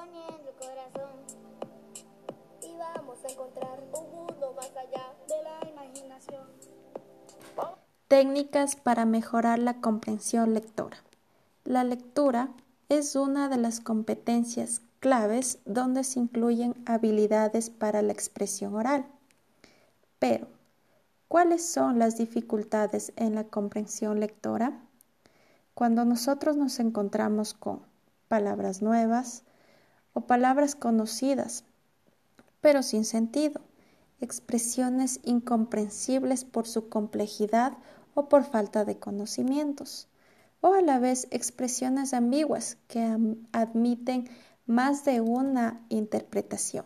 poniendo corazón. Y vamos a encontrar un mundo más allá de la imaginación. Técnicas para mejorar la comprensión lectora. La lectura es una de las competencias claves donde se incluyen habilidades para la expresión oral. Pero, ¿cuáles son las dificultades en la comprensión lectora? Cuando nosotros nos encontramos con palabras nuevas o palabras conocidas, pero sin sentido, expresiones incomprensibles por su complejidad o por falta de conocimientos, o a la vez expresiones ambiguas que admiten más de una interpretación.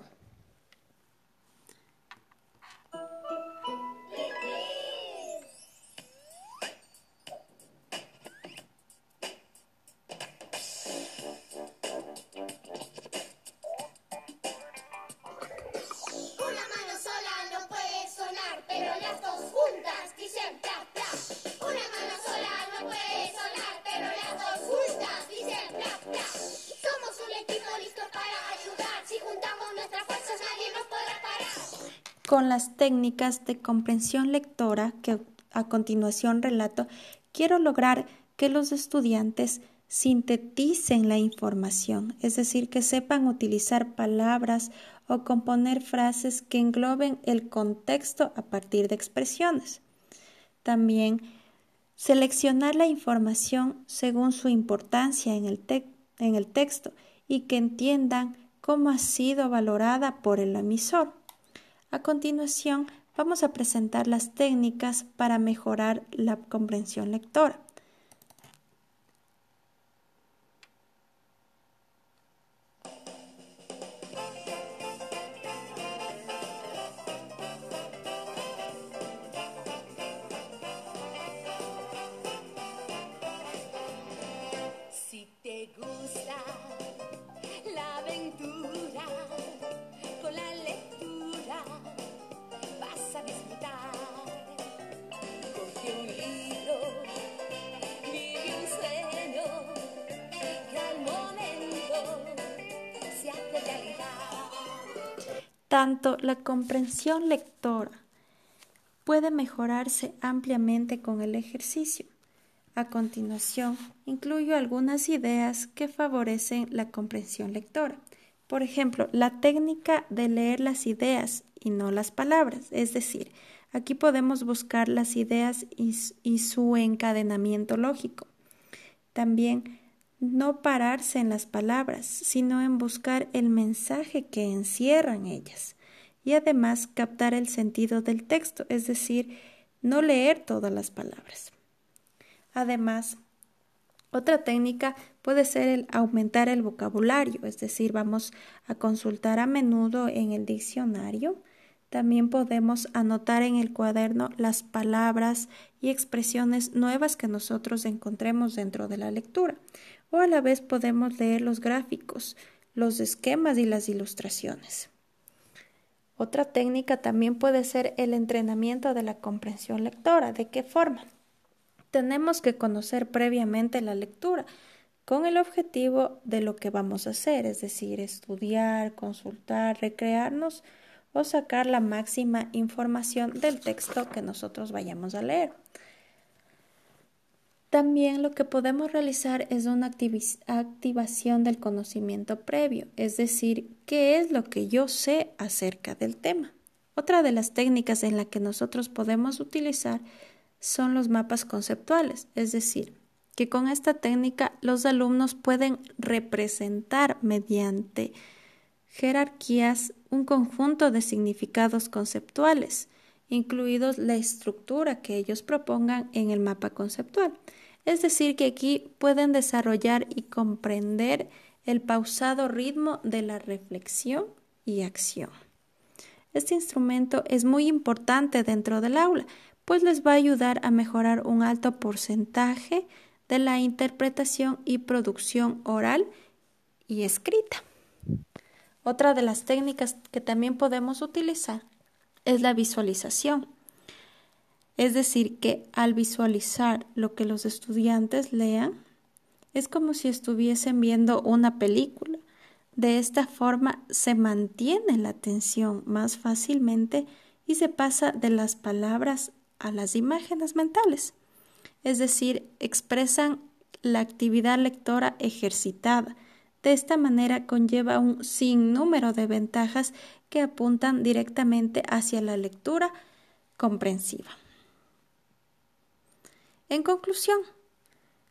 Con las técnicas de comprensión lectora que a continuación relato, quiero lograr que los estudiantes sinteticen la información, es decir, que sepan utilizar palabras o componer frases que engloben el contexto a partir de expresiones. También seleccionar la información según su importancia en el, en el texto y que entiendan cómo ha sido valorada por el emisor. A continuación, vamos a presentar las técnicas para mejorar la comprensión lectora. Tanto la comprensión lectora puede mejorarse ampliamente con el ejercicio. A continuación, incluyo algunas ideas que favorecen la comprensión lectora. Por ejemplo, la técnica de leer las ideas y no las palabras, es decir, aquí podemos buscar las ideas y, su encadenamiento lógico. También no pararse en las palabras, sino en buscar el mensaje que encierran ellas y además captar el sentido del texto, es decir, no leer todas las palabras. Además, otra técnica puede ser el aumentar el vocabulario, es decir, vamos a consultar a menudo en el diccionario. También podemos anotar en el cuaderno las palabras y expresiones nuevas que nosotros encontremos dentro de la lectura o a la vez podemos leer los gráficos, los esquemas y las ilustraciones. Otra técnica también puede ser el entrenamiento de la comprensión lectora. ¿De qué forma? Tenemos que conocer previamente la lectura con el objetivo de lo que vamos a hacer, es decir, estudiar, consultar, recrearnos o sacar la máxima información del texto que nosotros vayamos a leer. También lo que podemos realizar es una activación del conocimiento previo, es decir, qué es lo que yo sé acerca del tema. Otra de las técnicas en la que nosotros podemos utilizar son los mapas conceptuales, es decir, que con esta técnica los alumnos pueden representar mediante jerarquías un conjunto de significados conceptuales, incluidos la estructura que ellos propongan en el mapa conceptual. Es decir, que aquí pueden desarrollar y comprender el pausado ritmo de la reflexión y acción. Este instrumento es muy importante dentro del aula, pues les va a ayudar a mejorar un alto porcentaje de la interpretación y producción oral y escrita. Otra de las técnicas que también podemos utilizar es la visualización. Es decir, que al visualizar lo que los estudiantes lean, es como si estuviesen viendo una película, De esta forma se mantiene la atención más fácilmente y se pasa de las palabras a las imágenes mentales, es decir, expresan la actividad lectora ejercitada. De esta manera conlleva un sinnúmero de ventajas que apuntan directamente hacia la lectura comprensiva. En conclusión,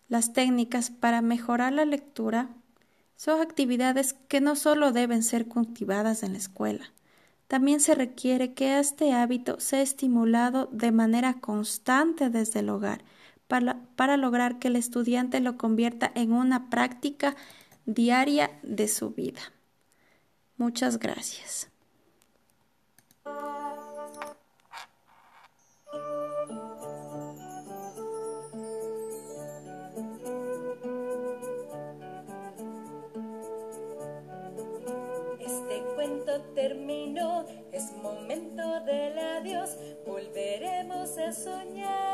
las técnicas para mejorar la lectura son actividades que no solo deben ser cultivadas en la escuela, también se requiere que este hábito sea estimulado de manera constante desde el hogar para, lograr que el estudiante lo convierta en una práctica diaria de su vida. Muchas gracias. Este cuento terminó, es momento del adiós, volveremos a soñar.